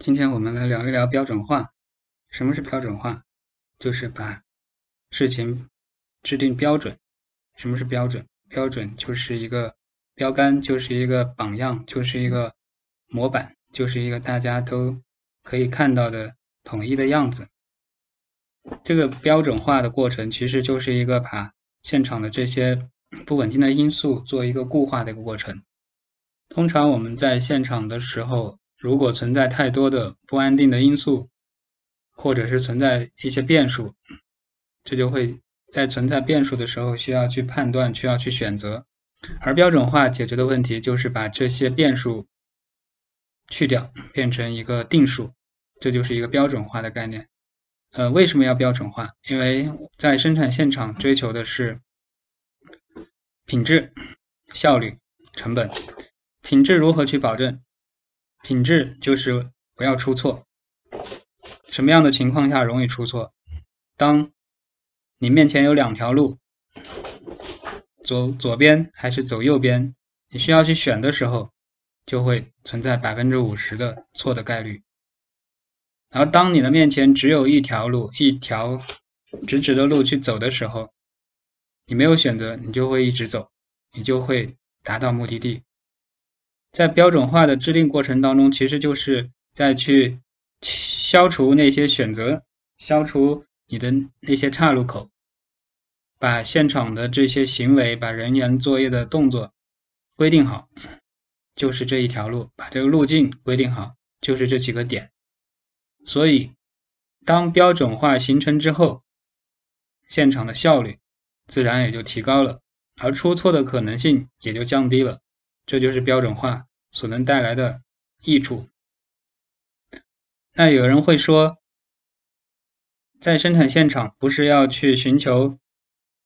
今天我们来聊一聊标准化。什么是标准化？就是把事情制定标准。什么是标准？标准就是一个标杆，就是一个榜样，就是一个模板，就是一个大家都可以看到的统一的样子。这个标准化的过程，其实就是一个把现场的这些不稳定的因素做一个固化的一个过程。通常我们在现场的时候，如果存在太多的不安定的因素，或者是存在一些变数，这就会在存在变数的时候需要去判断，需要去选择。而标准化解决的问题就是把这些变数去掉，变成一个定数，这就是一个标准化的概念。呃，为什么要标准化？因为在生产现场追求的是品质、效率、成本。品质如何去保证？品质就是不要出错。什么样的情况下容易出错？当你面前有两条路，走左边还是走右边，你需要去选的时候，就会存在百分之五十的错的概率。而当你的面前只有一条路，一条直直的路去走的时候，你没有选择，你就会一直走，你就会达到目的地。在标准化的制定过程当中，其实就是在去消除那些选择，消除你的那些岔路口，把现场的这些行为，把人员作业的动作规定好，就是这一条路，把这个路径规定好，就是这几个点。所以，当标准化形成之后，现场的效率自然也就提高了，而出错的可能性也就降低了。这就是标准化所能带来的益处。那有人会说，在生产现场不是要去寻求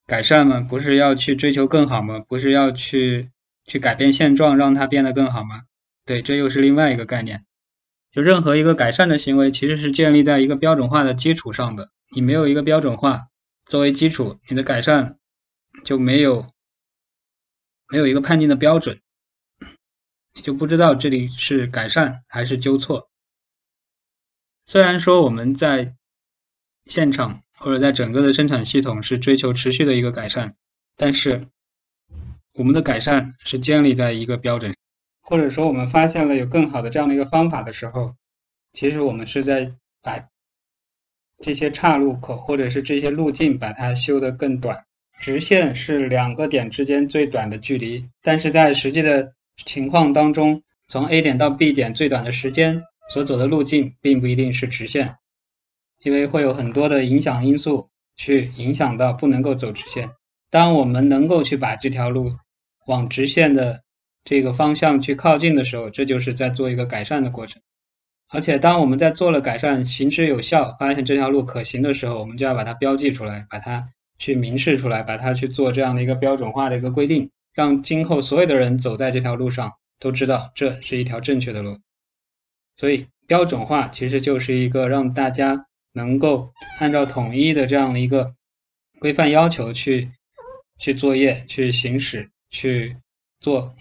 改善吗？不是要去追求更好吗？不是要去去改变现状，让它变得更好吗？对，这又是另外一个概念。就任何一个改善的行为，其实是建立在一个标准化的基础上的。你没有一个标准化作为基础，你的改善就没有没有一个判定的标准。你就不知道这里是改善还是纠错。虽然说我们在现场或者在整个的生产系统是追求持续的一个改善，但是我们的改善是建立在一个标准，或者说我们发现了有更好的这样的一个方法的时候，其实我们是在把这些岔路口或者是这些路径把它修得更短。直线是两个点之间最短的距离，但是在实际的情况当中，从 A 点到 B 点最短的时间所走的路径，并不一定是直线，因为会有很多的影响因素去影响到不能够走直线。当我们能够去把这条路往直线的这个方向去靠近的时候，这就是在做一个改善的过程。而且，当我们在做了改善、行之有效，发现这条路可行的时候，我们就要把它标记出来，把它去明示出来，把它去做这样的一个标准化的一个规定。让今后所有的人走在这条路上都知道这是一条正确的路，所以标准化其实就是一个让大家能够按照统一的这样的一个规范要求去去作业、去行驶、去做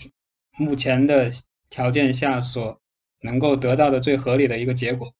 目前的条件下所能够得到的最合理的一个结果。